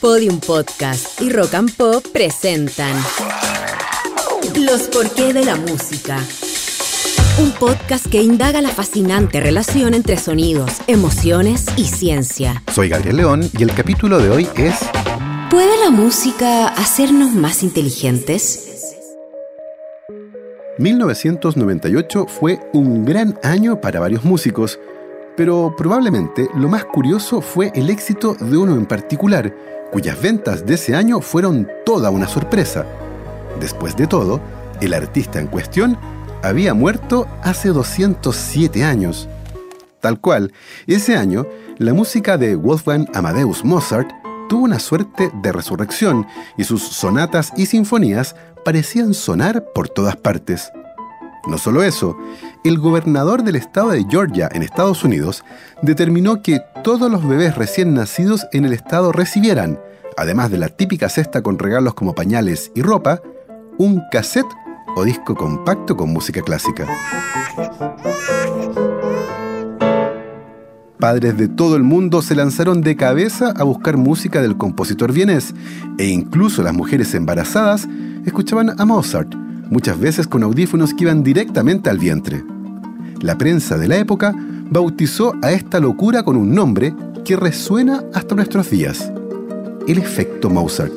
Podium Podcast y Rock and Pop presentan Los porqué de la música. Un podcast que indaga la fascinante relación entre sonidos, emociones y ciencia. Soy Gabriel León y el capítulo de hoy es ¿Puede la música hacernos más inteligentes? 1998 fue un gran año para varios músicos, pero probablemente lo más curioso fue el éxito de uno en particular, cuyas ventas de ese año fueron toda una sorpresa. Después de todo, el artista en cuestión había muerto hace 207 años. Tal cual, ese año, la música de Wolfgang Amadeus Mozart tuvo una suerte de resurrección y sus sonatas y sinfonías parecían sonar por todas partes. No solo eso, el gobernador del estado de Georgia en Estados Unidos determinó que todos los bebés recién nacidos en el estado recibieran, además de la típica cesta con regalos como pañales y ropa, un cassette o disco compacto con música clásica. Padres de todo el mundo se lanzaron de cabeza a buscar música del compositor vienés e incluso las mujeres embarazadas escuchaban a Mozart, muchas veces con audífonos que iban directamente al vientre. La prensa de la época bautizó a esta locura con un nombre que resuena hasta nuestros días, el efecto Mozart.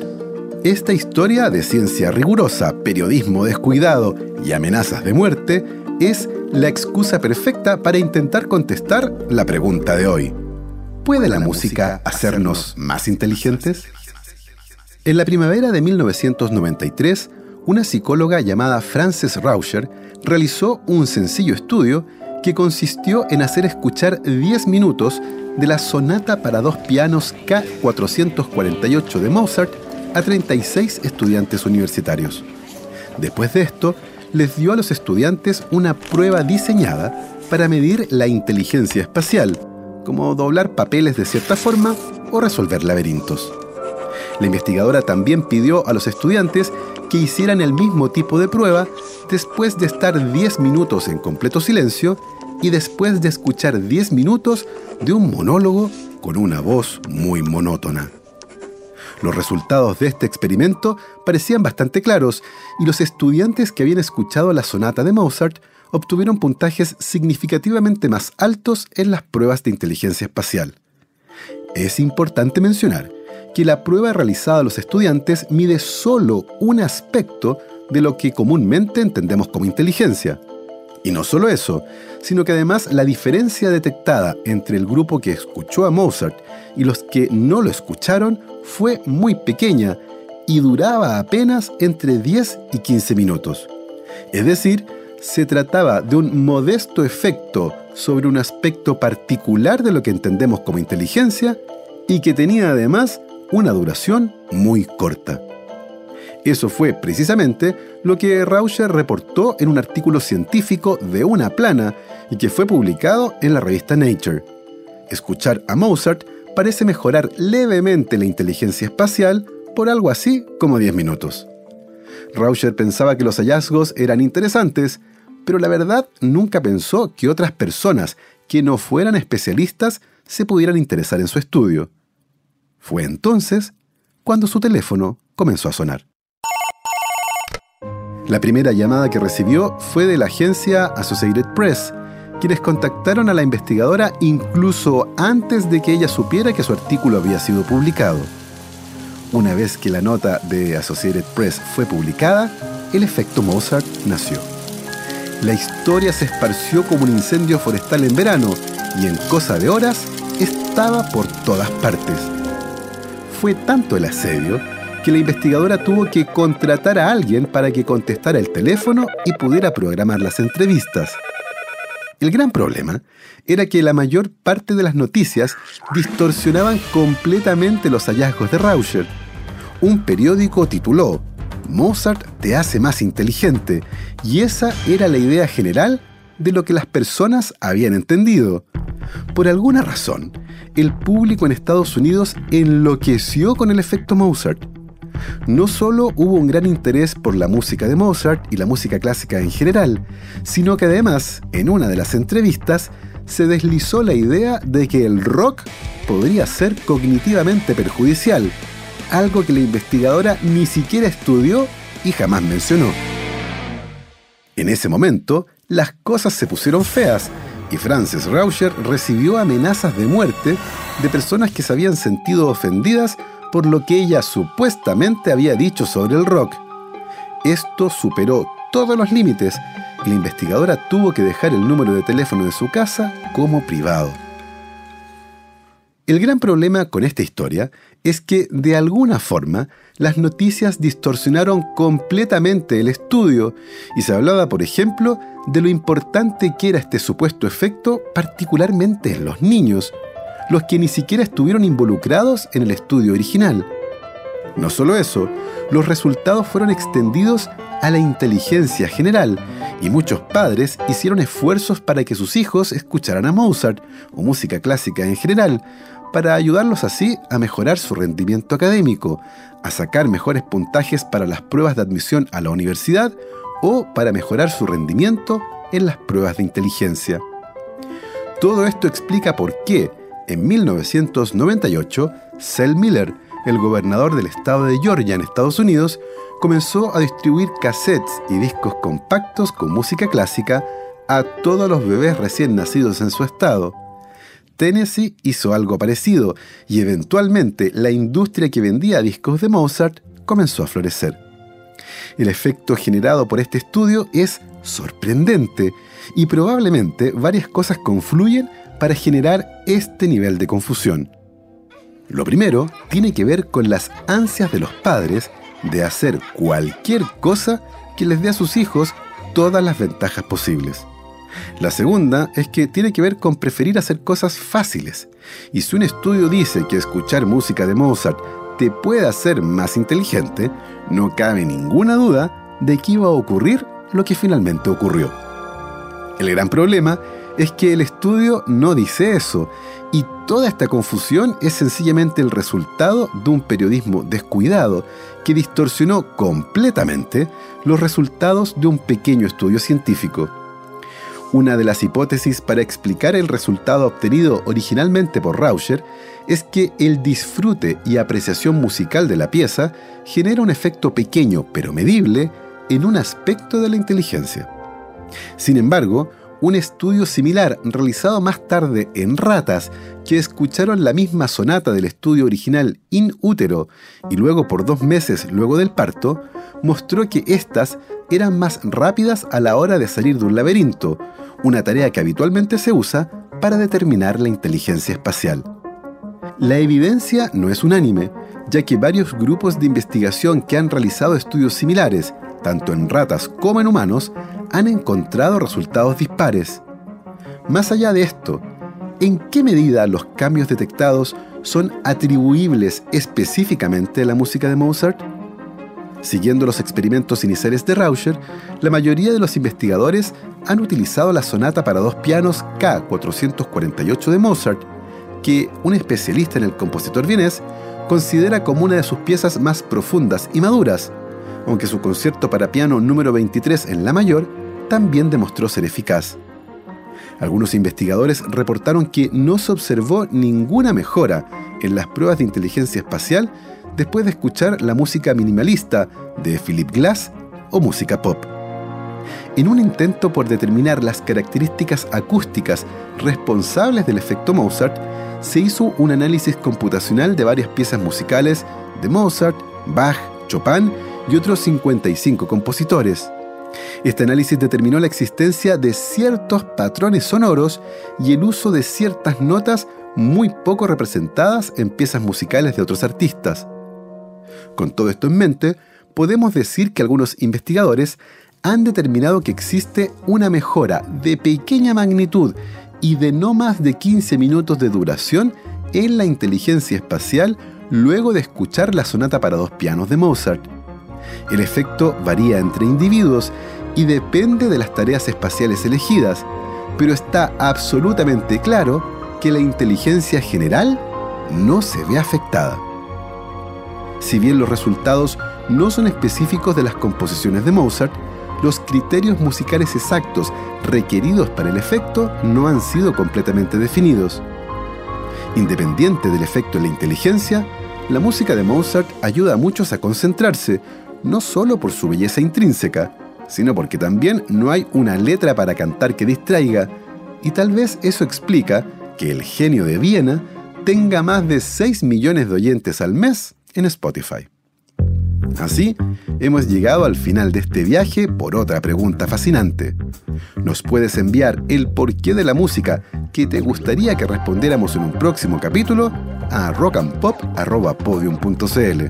Esta historia de ciencia rigurosa, periodismo descuidado y amenazas de muerte es la excusa perfecta para intentar contestar la pregunta de hoy. ¿Puede la música hacernos más inteligentes? En la primavera de 1993, una psicóloga llamada Frances Rauscher realizó un sencillo estudio que consistió en hacer escuchar 10 minutos de la sonata para dos pianos K448 de Mozart a 36 estudiantes universitarios. Después de esto, les dio a los estudiantes una prueba diseñada para medir la inteligencia espacial, como doblar papeles de cierta forma o resolver laberintos. La investigadora también pidió a los estudiantes que hicieran el mismo tipo de prueba después de estar 10 minutos en completo silencio y después de escuchar 10 minutos de un monólogo con una voz muy monótona. Los resultados de este experimento parecían bastante claros y los estudiantes que habían escuchado la sonata de Mozart obtuvieron puntajes significativamente más altos en las pruebas de inteligencia espacial. Es importante mencionar que la prueba realizada a los estudiantes mide solo un aspecto de lo que comúnmente entendemos como inteligencia. Y no solo eso, sino que además la diferencia detectada entre el grupo que escuchó a Mozart y los que no lo escucharon fue muy pequeña y duraba apenas entre 10 y 15 minutos. Es decir, se trataba de un modesto efecto sobre un aspecto particular de lo que entendemos como inteligencia y que tenía además una duración muy corta. Eso fue precisamente lo que Rauscher reportó en un artículo científico de una plana y que fue publicado en la revista Nature. Escuchar a Mozart parece mejorar levemente la inteligencia espacial por algo así como 10 minutos. Rauscher pensaba que los hallazgos eran interesantes, pero la verdad nunca pensó que otras personas que no fueran especialistas se pudieran interesar en su estudio. Fue entonces cuando su teléfono comenzó a sonar. La primera llamada que recibió fue de la agencia Associated Press, quienes contactaron a la investigadora incluso antes de que ella supiera que su artículo había sido publicado. Una vez que la nota de Associated Press fue publicada, el efecto Mozart nació. La historia se esparció como un incendio forestal en verano y en cosa de horas estaba por todas partes fue tanto el asedio que la investigadora tuvo que contratar a alguien para que contestara el teléfono y pudiera programar las entrevistas. El gran problema era que la mayor parte de las noticias distorsionaban completamente los hallazgos de Rauscher. Un periódico tituló Mozart te hace más inteligente y esa era la idea general de lo que las personas habían entendido. Por alguna razón, el público en Estados Unidos enloqueció con el efecto Mozart. No solo hubo un gran interés por la música de Mozart y la música clásica en general, sino que además, en una de las entrevistas, se deslizó la idea de que el rock podría ser cognitivamente perjudicial, algo que la investigadora ni siquiera estudió y jamás mencionó. En ese momento, las cosas se pusieron feas y Frances Rauscher recibió amenazas de muerte de personas que se habían sentido ofendidas por lo que ella supuestamente había dicho sobre el rock. Esto superó todos los límites y la investigadora tuvo que dejar el número de teléfono de su casa como privado. El gran problema con esta historia es que, de alguna forma, las noticias distorsionaron completamente el estudio y se hablaba, por ejemplo, de lo importante que era este supuesto efecto, particularmente en los niños, los que ni siquiera estuvieron involucrados en el estudio original. No solo eso, los resultados fueron extendidos a la inteligencia general y muchos padres hicieron esfuerzos para que sus hijos escucharan a Mozart o música clásica en general, para ayudarlos así a mejorar su rendimiento académico, a sacar mejores puntajes para las pruebas de admisión a la universidad o para mejorar su rendimiento en las pruebas de inteligencia. Todo esto explica por qué, en 1998, Sel Miller, el gobernador del estado de Georgia en Estados Unidos, comenzó a distribuir cassettes y discos compactos con música clásica a todos los bebés recién nacidos en su estado. Tennessee hizo algo parecido y eventualmente la industria que vendía discos de Mozart comenzó a florecer. El efecto generado por este estudio es sorprendente y probablemente varias cosas confluyen para generar este nivel de confusión. Lo primero tiene que ver con las ansias de los padres de hacer cualquier cosa que les dé a sus hijos todas las ventajas posibles. La segunda es que tiene que ver con preferir hacer cosas fáciles. Y si un estudio dice que escuchar música de Mozart te puede hacer más inteligente, no cabe ninguna duda de que iba a ocurrir lo que finalmente ocurrió. El gran problema es que el estudio no dice eso y toda esta confusión es sencillamente el resultado de un periodismo descuidado que distorsionó completamente los resultados de un pequeño estudio científico. Una de las hipótesis para explicar el resultado obtenido originalmente por Rauscher es que el disfrute y apreciación musical de la pieza genera un efecto pequeño pero medible en un aspecto de la inteligencia. Sin embargo, un estudio similar realizado más tarde en ratas que escucharon la misma sonata del estudio original in útero y luego por dos meses luego del parto, mostró que éstas eran más rápidas a la hora de salir de un laberinto, una tarea que habitualmente se usa para determinar la inteligencia espacial. La evidencia no es unánime, ya que varios grupos de investigación que han realizado estudios similares, tanto en ratas como en humanos, han encontrado resultados dispares. Más allá de esto, ¿en qué medida los cambios detectados son atribuibles específicamente a la música de Mozart? Siguiendo los experimentos iniciales de Rauscher, la mayoría de los investigadores han utilizado la sonata para dos pianos K448 de Mozart, que un especialista en el compositor vienés considera como una de sus piezas más profundas y maduras, aunque su concierto para piano número 23 en La mayor también demostró ser eficaz. Algunos investigadores reportaron que no se observó ninguna mejora en las pruebas de inteligencia espacial después de escuchar la música minimalista de Philip Glass o música pop. En un intento por determinar las características acústicas responsables del efecto Mozart, se hizo un análisis computacional de varias piezas musicales de Mozart, Bach, Chopin y otros 55 compositores. Este análisis determinó la existencia de ciertos patrones sonoros y el uso de ciertas notas muy poco representadas en piezas musicales de otros artistas. Con todo esto en mente, podemos decir que algunos investigadores han determinado que existe una mejora de pequeña magnitud y de no más de 15 minutos de duración en la inteligencia espacial luego de escuchar la sonata para dos pianos de Mozart. El efecto varía entre individuos y depende de las tareas espaciales elegidas, pero está absolutamente claro que la inteligencia general no se ve afectada. Si bien los resultados no son específicos de las composiciones de Mozart, los criterios musicales exactos requeridos para el efecto no han sido completamente definidos. Independiente del efecto en la inteligencia, La música de Mozart ayuda a muchos a concentrarse, no solo por su belleza intrínseca, sino porque también no hay una letra para cantar que distraiga, y tal vez eso explica que el genio de Viena tenga más de 6 millones de oyentes al mes en Spotify. Así, hemos llegado al final de este viaje por otra pregunta fascinante. Nos puedes enviar el porqué de la música que te gustaría que respondiéramos en un próximo capítulo a rockandpop.podium.cl.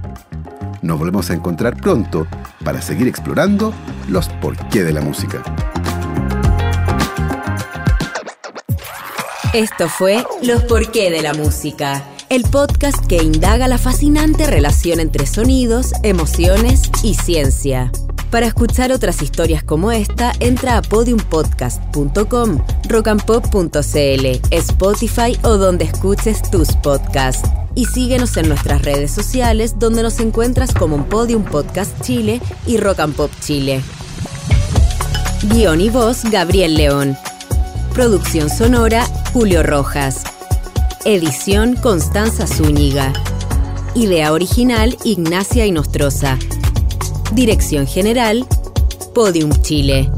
Nos volvemos a encontrar pronto para seguir explorando los porqué de la música. Esto fue Los porqué de la música, el podcast que indaga la fascinante relación entre sonidos, emociones y ciencia. Para escuchar otras historias como esta, entra a podiumpodcast.com, rockandpop.cl, Spotify o donde escuches tus podcasts. Y síguenos en nuestras redes sociales donde nos encuentras como Podium Podcast Chile y Rock and Pop Chile. Guión y voz Gabriel León. Producción sonora Julio Rojas. Edición Constanza Zúñiga. Idea original Ignacia Inostroza. Dirección General Podium Chile.